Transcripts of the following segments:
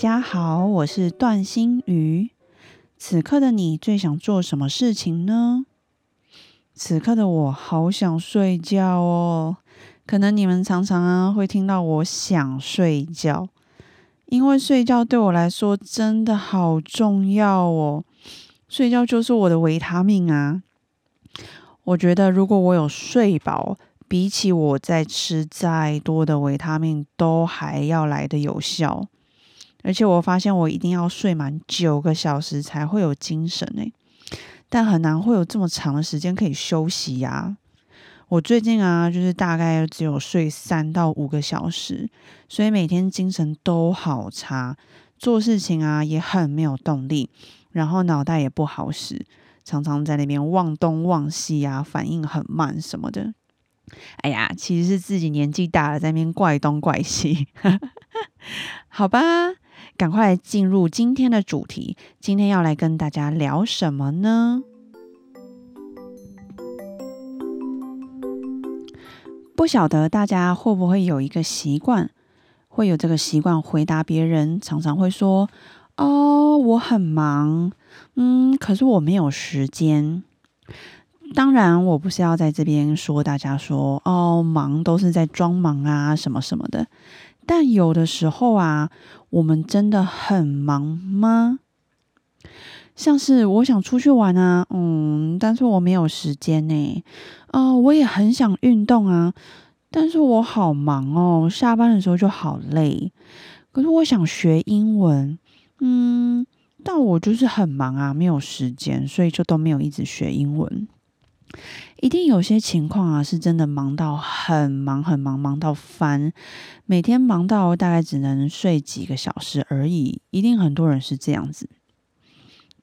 大家好，我是段心瑜。此刻的你最想做什么事情呢？此刻的我好想睡觉哦。可能你们常常啊会听到我想睡觉，因为睡觉对我来说真的好重要哦。睡觉就是我的维他命啊。我觉得如果我有睡饱，比起我在吃再多的维他命，都还要来的有效。而且我发现我一定要睡满九个小时才会有精神诶，但很难会有这么长的时间可以休息呀。我最近啊，就是大概只有睡三到五个小时，所以每天精神都好差，做事情啊也很没有动力，然后脑袋也不好使，常常在那边忘东忘西啊，反应很慢什么的。哎呀，其实是自己年纪大了，在那边怪东怪西。好吧，赶快进入今天的主题。今天要来跟大家聊什么呢？不晓得大家会不会有一个习惯，会有这个习惯回答别人，常常会说：“哦，我很忙，嗯，可是我没有时间。”当然，我不是要在这边说大家说哦，忙都是在装忙啊，什么什么的。但有的时候啊，我们真的很忙吗？像是我想出去玩啊，嗯，但是我没有时间呢。啊，我也很想运动啊，但是我好忙哦，下班的时候就好累。可是我想学英文，嗯，但我就是很忙啊，没有时间，所以就都没有一直学英文。一定有些情况啊，是真的忙到很忙很忙，忙到翻，每天忙到大概只能睡几个小时而已。一定很多人是这样子。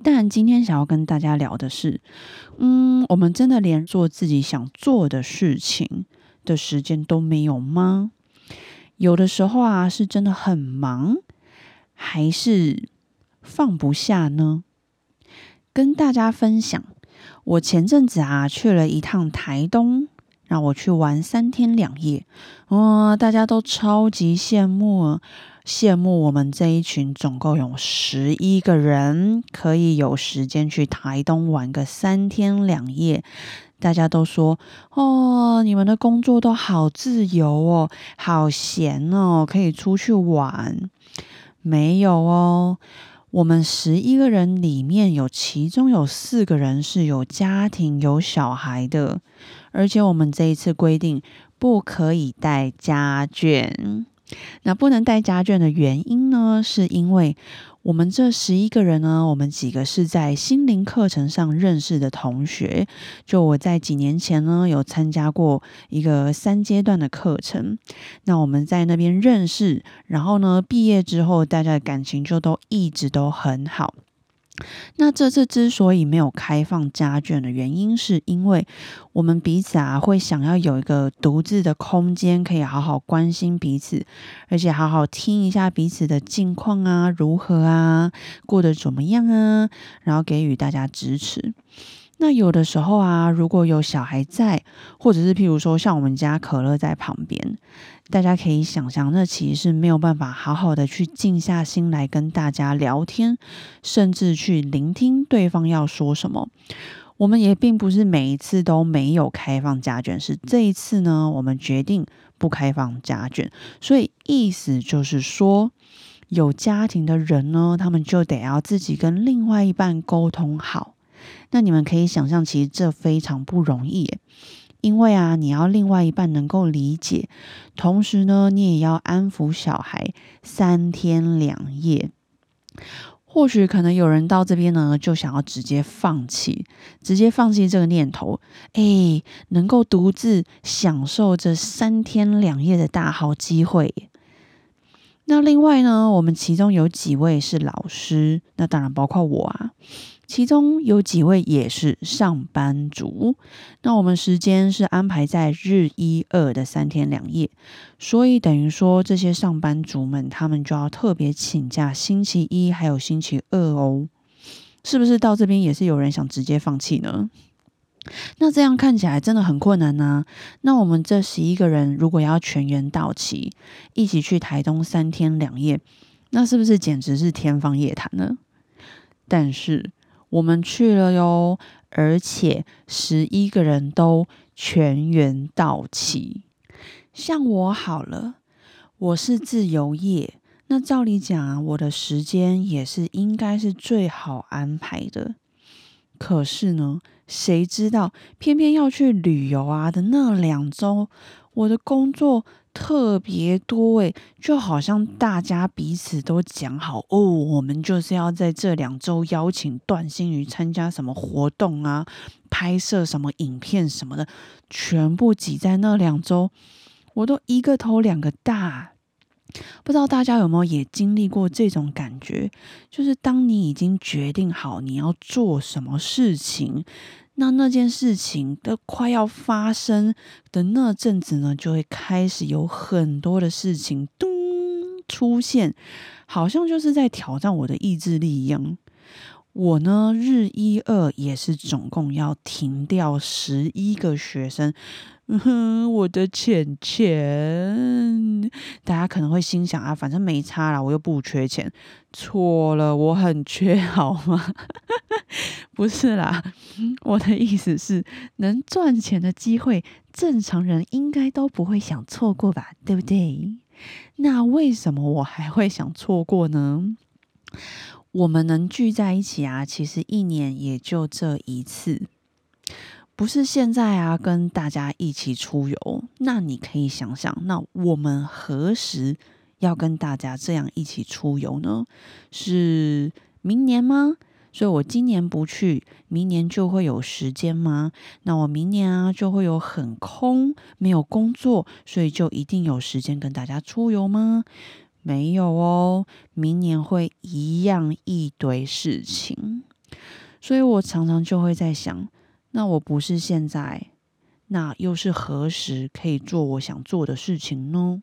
但今天想要跟大家聊的是，嗯，我们真的连做自己想做的事情的时间都没有吗？有的时候啊，是真的很忙，还是放不下呢？跟大家分享。我前阵子啊去了一趟台东，让我去玩三天两夜，哇，大家都超级羡慕，羡慕我们这一群总共有十一个人，可以有时间去台东玩个三天两夜。大家都说哦，你们的工作都好自由哦，好闲哦，可以出去玩。没有哦。我们十一个人里面有其中有四个人是有家庭有小孩的，而且我们这一次规定不可以带家眷。那不能带家眷的原因呢，是因为。我们这十一个人呢，我们几个是在心灵课程上认识的同学。就我在几年前呢，有参加过一个三阶段的课程。那我们在那边认识，然后呢，毕业之后，大家的感情就都一直都很好。那这次之所以没有开放家眷的原因，是因为我们彼此啊会想要有一个独自的空间，可以好好关心彼此，而且好好听一下彼此的近况啊，如何啊，过得怎么样啊，然后给予大家支持。那有的时候啊，如果有小孩在，或者是譬如说像我们家可乐在旁边，大家可以想象，那其实是没有办法好好的去静下心来跟大家聊天，甚至去聆听对方要说什么。我们也并不是每一次都没有开放家眷，是这一次呢，我们决定不开放家眷。所以意思就是说，有家庭的人呢，他们就得要自己跟另外一半沟通好。那你们可以想象，其实这非常不容易，因为啊，你要另外一半能够理解，同时呢，你也要安抚小孩三天两夜。或许可能有人到这边呢，就想要直接放弃，直接放弃这个念头，哎，能够独自享受这三天两夜的大好机会。那另外呢，我们其中有几位是老师，那当然包括我啊。其中有几位也是上班族，那我们时间是安排在日一二的三天两夜，所以等于说这些上班族们，他们就要特别请假星期一还有星期二哦。是不是到这边也是有人想直接放弃呢？那这样看起来真的很困难呢。那我们这十一个人如果要全员到齐，一起去台东三天两夜，那是不是简直是天方夜谭呢？但是。我们去了哟，而且十一个人都全员到齐。像我好了，我是自由业，那照理讲啊，我的时间也是应该是最好安排的。可是呢，谁知道偏偏要去旅游啊的那两周，我的工作。特别多诶，就好像大家彼此都讲好哦，我们就是要在这两周邀请段心宇参加什么活动啊，拍摄什么影片什么的，全部挤在那两周，我都一个头两个大。不知道大家有没有也经历过这种感觉？就是当你已经决定好你要做什么事情。那那件事情的快要发生的那阵子呢，就会开始有很多的事情咚出现，好像就是在挑战我的意志力一样。我呢，日一二也是总共要停掉十一个学生。哼，我的钱钱，大家可能会心想啊，反正没差啦，我又不缺钱。错了，我很缺，好吗？不是啦，我的意思是，能赚钱的机会，正常人应该都不会想错过吧，对不对？那为什么我还会想错过呢？我们能聚在一起啊，其实一年也就这一次。不是现在啊，跟大家一起出游。那你可以想想，那我们何时要跟大家这样一起出游呢？是明年吗？所以我今年不去，明年就会有时间吗？那我明年啊就会有很空，没有工作，所以就一定有时间跟大家出游吗？没有哦，明年会一样一堆事情。所以我常常就会在想。那我不是现在，那又是何时可以做我想做的事情呢？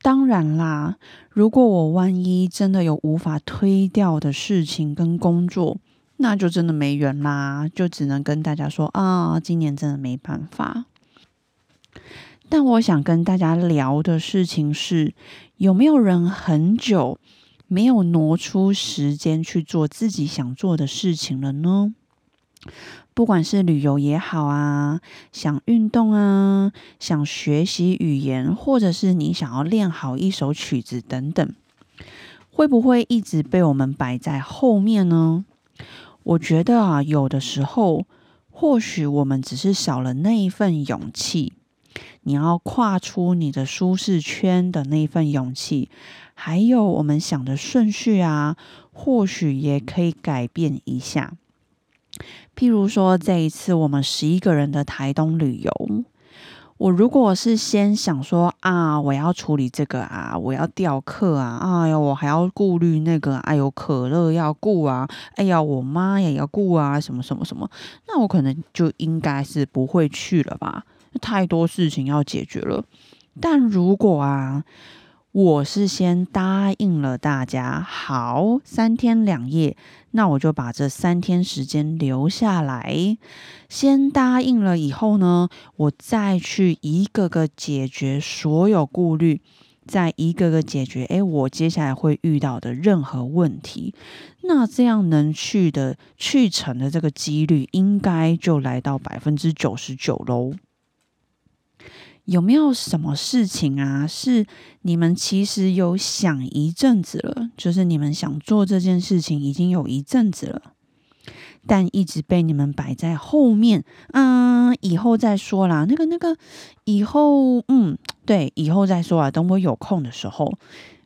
当然啦，如果我万一真的有无法推掉的事情跟工作，那就真的没缘啦，就只能跟大家说啊，今年真的没办法。但我想跟大家聊的事情是，有没有人很久没有挪出时间去做自己想做的事情了呢？不管是旅游也好啊，想运动啊，想学习语言，或者是你想要练好一首曲子等等，会不会一直被我们摆在后面呢？我觉得啊，有的时候或许我们只是少了那一份勇气，你要跨出你的舒适圈的那一份勇气，还有我们想的顺序啊，或许也可以改变一下。譬如说，这一次我们十一个人的台东旅游，我如果是先想说啊，我要处理这个啊，我要调课啊，哎呀，我还要顾虑那个，哎呦，可乐要顾啊，哎呀，我妈也要顾啊，什么什么什么，那我可能就应该是不会去了吧，太多事情要解决了。但如果啊，我是先答应了大家，好，三天两夜，那我就把这三天时间留下来。先答应了以后呢，我再去一个个解决所有顾虑，再一个个解决。诶，我接下来会遇到的任何问题，那这样能去的去成的这个几率，应该就来到百分之九十九喽。有没有什么事情啊？是你们其实有想一阵子了，就是你们想做这件事情已经有一阵子了，但一直被你们摆在后面。嗯，以后再说啦。那个、那个，以后，嗯，对，以后再说啊。等我有空的时候。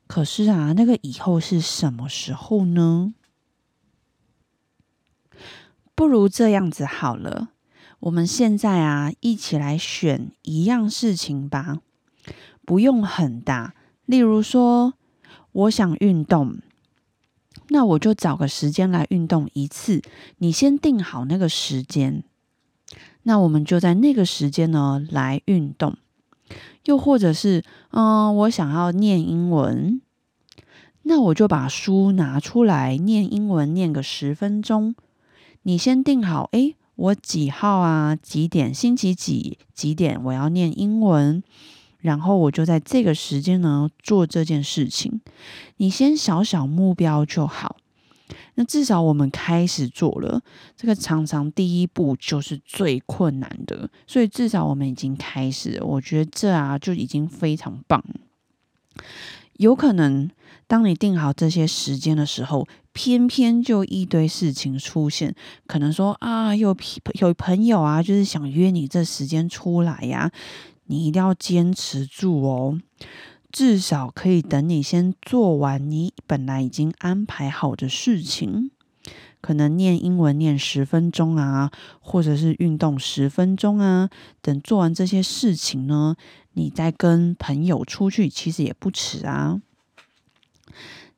可是啊，那个以后是什么时候呢？不如这样子好了。我们现在啊，一起来选一样事情吧，不用很大，例如说，我想运动，那我就找个时间来运动一次。你先定好那个时间，那我们就在那个时间呢来运动。又或者是，嗯，我想要念英文，那我就把书拿出来念英文，念个十分钟。你先定好，诶，我几号啊？几点？星期几？几点？我要念英文。然后我就在这个时间呢做这件事情。你先小小目标就好。那至少我们开始做了。这个常常第一步就是最困难的，所以至少我们已经开始。我觉得这啊就已经非常棒。有可能当你定好这些时间的时候，偏偏就一堆事情出现。可能说啊，有有朋友啊，就是想约你这时间出来呀。你一定要坚持住哦，至少可以等你先做完你本来已经安排好的事情，可能念英文念十分钟啊，或者是运动十分钟啊。等做完这些事情呢，你再跟朋友出去，其实也不迟啊。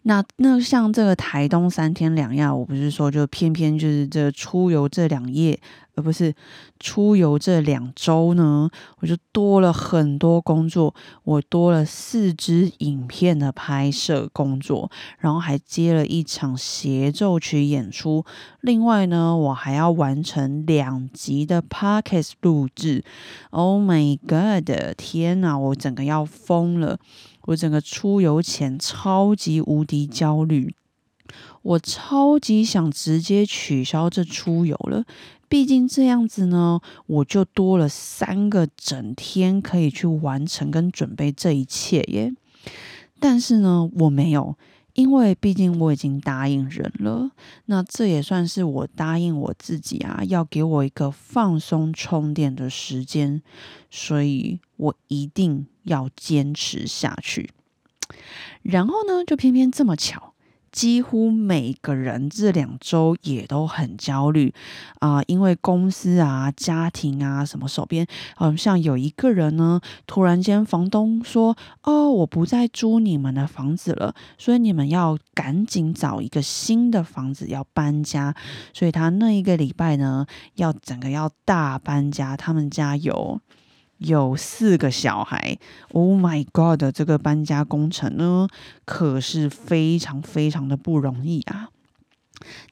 那那像这个台东三天两夜，我不是说就偏偏就是这出游这两夜，而不是出游这两周呢，我就多了很多工作，我多了四支影片的拍摄工作，然后还接了一场协奏曲演出，另外呢，我还要完成两集的 podcast 录制。Oh my god！天哪，我整个要疯了。我整个出游前超级无敌焦虑，我超级想直接取消这出游了。毕竟这样子呢，我就多了三个整天可以去完成跟准备这一切耶。但是呢，我没有，因为毕竟我已经答应人了。那这也算是我答应我自己啊，要给我一个放松充电的时间，所以我一定。要坚持下去，然后呢，就偏偏这么巧，几乎每个人这两周也都很焦虑啊，因为公司啊、家庭啊什么手边，嗯，像有一个人呢，突然间房东说：“哦，我不再租你们的房子了，所以你们要赶紧找一个新的房子，要搬家。”所以他那一个礼拜呢，要整个要大搬家，他们家有。有四个小孩，Oh my God！这个搬家工程呢，可是非常非常的不容易啊。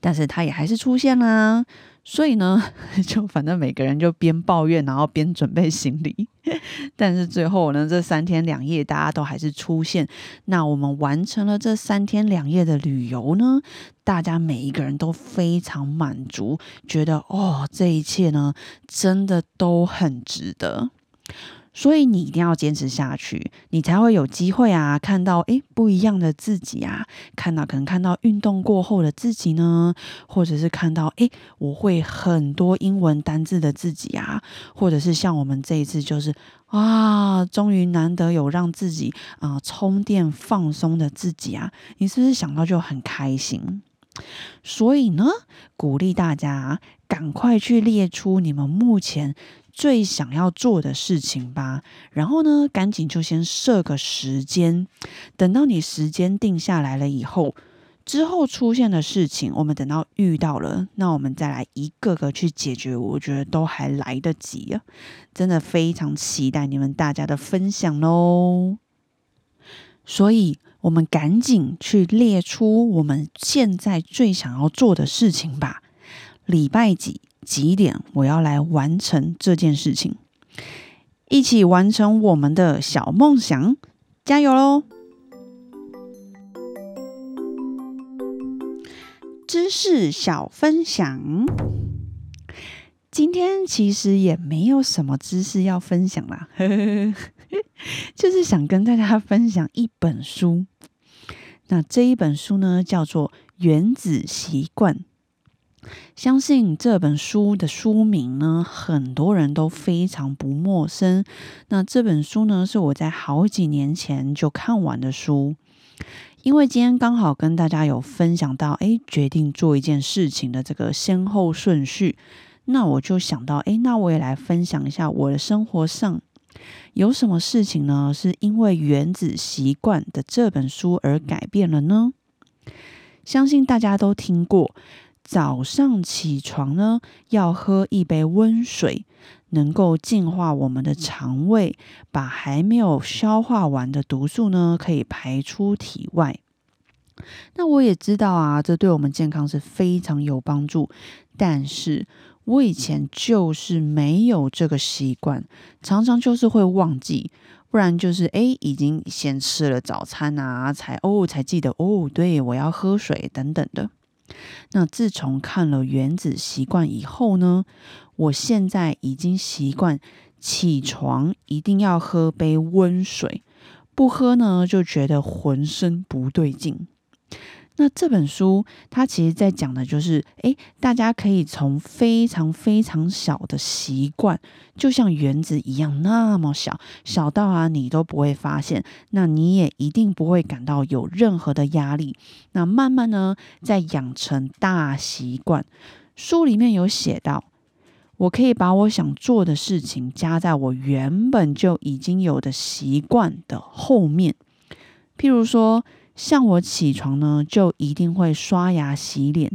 但是他也还是出现啦，所以呢，就反正每个人就边抱怨，然后边准备行李。但是最后呢，这三天两夜大家都还是出现。那我们完成了这三天两夜的旅游呢，大家每一个人都非常满足，觉得哦，这一切呢，真的都很值得。所以你一定要坚持下去，你才会有机会啊！看到诶不一样的自己啊，看到可能看到运动过后的自己呢，或者是看到诶我会很多英文单字的自己啊，或者是像我们这一次就是啊，终于难得有让自己啊充电放松的自己啊，你是不是想到就很开心？所以呢，鼓励大家赶快去列出你们目前。最想要做的事情吧，然后呢，赶紧就先设个时间，等到你时间定下来了以后，之后出现的事情，我们等到遇到了，那我们再来一个个去解决，我觉得都还来得及啊！真的非常期待你们大家的分享喽，所以我们赶紧去列出我们现在最想要做的事情吧，礼拜几？几点？我要来完成这件事情，一起完成我们的小梦想，加油喽！知识小分享，今天其实也没有什么知识要分享啦，就是想跟大家分享一本书。那这一本书呢，叫做《原子习惯》。相信这本书的书名呢，很多人都非常不陌生。那这本书呢，是我在好几年前就看完的书。因为今天刚好跟大家有分享到，哎，决定做一件事情的这个先后顺序，那我就想到，哎，那我也来分享一下我的生活上有什么事情呢？是因为《原子习惯》的这本书而改变了呢？相信大家都听过，早上起床呢要喝一杯温水，能够净化我们的肠胃，把还没有消化完的毒素呢可以排出体外。那我也知道啊，这对我们健康是非常有帮助，但是。我以前就是没有这个习惯，常常就是会忘记，不然就是哎，已经先吃了早餐啊，才哦才记得哦，对我要喝水等等的。那自从看了《原子习惯》以后呢，我现在已经习惯起床一定要喝杯温水，不喝呢就觉得浑身不对劲。那这本书，它其实在讲的就是，诶，大家可以从非常非常小的习惯，就像原子一样那么小，小到啊你都不会发现，那你也一定不会感到有任何的压力。那慢慢呢，再养成大习惯。书里面有写到，我可以把我想做的事情加在我原本就已经有的习惯的后面，譬如说。像我起床呢，就一定会刷牙洗脸，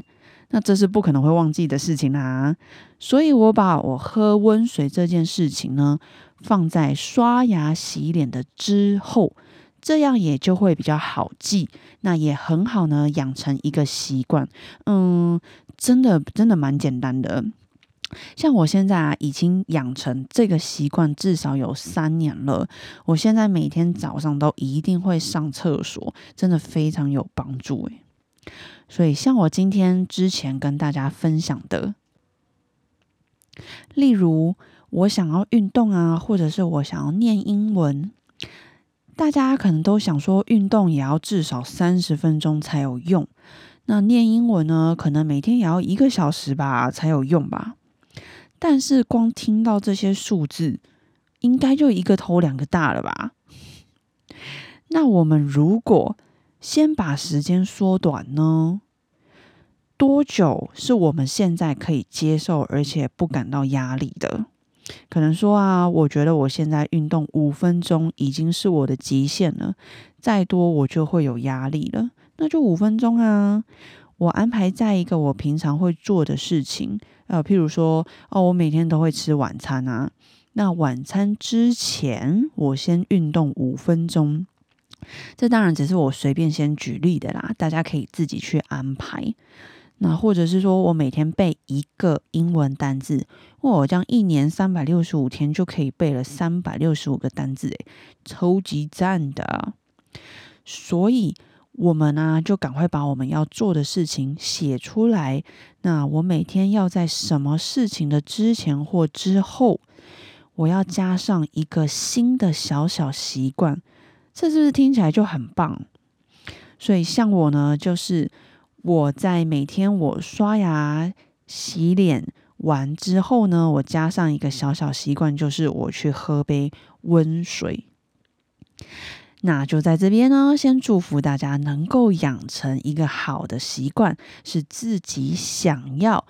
那这是不可能会忘记的事情啦。所以我把我喝温水这件事情呢，放在刷牙洗脸的之后，这样也就会比较好记，那也很好呢，养成一个习惯。嗯，真的真的蛮简单的。像我现在啊，已经养成这个习惯至少有三年了。我现在每天早上都一定会上厕所，真的非常有帮助诶。所以像我今天之前跟大家分享的，例如我想要运动啊，或者是我想要念英文，大家可能都想说运动也要至少三十分钟才有用，那念英文呢，可能每天也要一个小时吧才有用吧。但是光听到这些数字，应该就一个头两个大了吧？那我们如果先把时间缩短呢？多久是我们现在可以接受而且不感到压力的？可能说啊，我觉得我现在运动五分钟已经是我的极限了，再多我就会有压力了。那就五分钟啊，我安排在一个我平常会做的事情。呃，譬如说，哦，我每天都会吃晚餐啊。那晚餐之前，我先运动五分钟。这当然只是我随便先举例的啦，大家可以自己去安排。那或者是说我每天背一个英文单字，我这样一年三百六十五天就可以背了三百六十五个单字，诶，超级赞的。所以。我们呢，就赶快把我们要做的事情写出来。那我每天要在什么事情的之前或之后，我要加上一个新的小小习惯，这是不是听起来就很棒？所以像我呢，就是我在每天我刷牙、洗脸完之后呢，我加上一个小小习惯，就是我去喝杯温水。那就在这边呢，先祝福大家能够养成一个好的习惯，是自己想要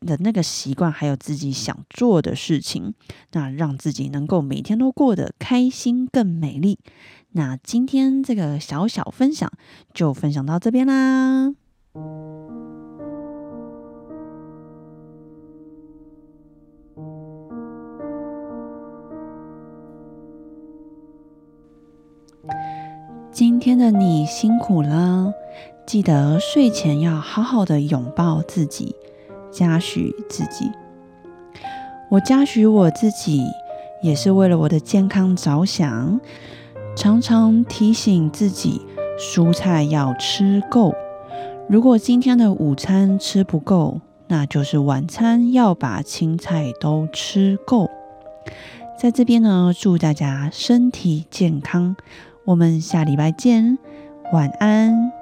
的那个习惯，还有自己想做的事情，那让自己能够每天都过得开心、更美丽。那今天这个小小分享就分享到这边啦。今天的你辛苦了，记得睡前要好好的拥抱自己，嘉许自己。我嘉许我自己，也是为了我的健康着想，常常提醒自己蔬菜要吃够。如果今天的午餐吃不够，那就是晚餐要把青菜都吃够。在这边呢，祝大家身体健康。我们下礼拜见，晚安。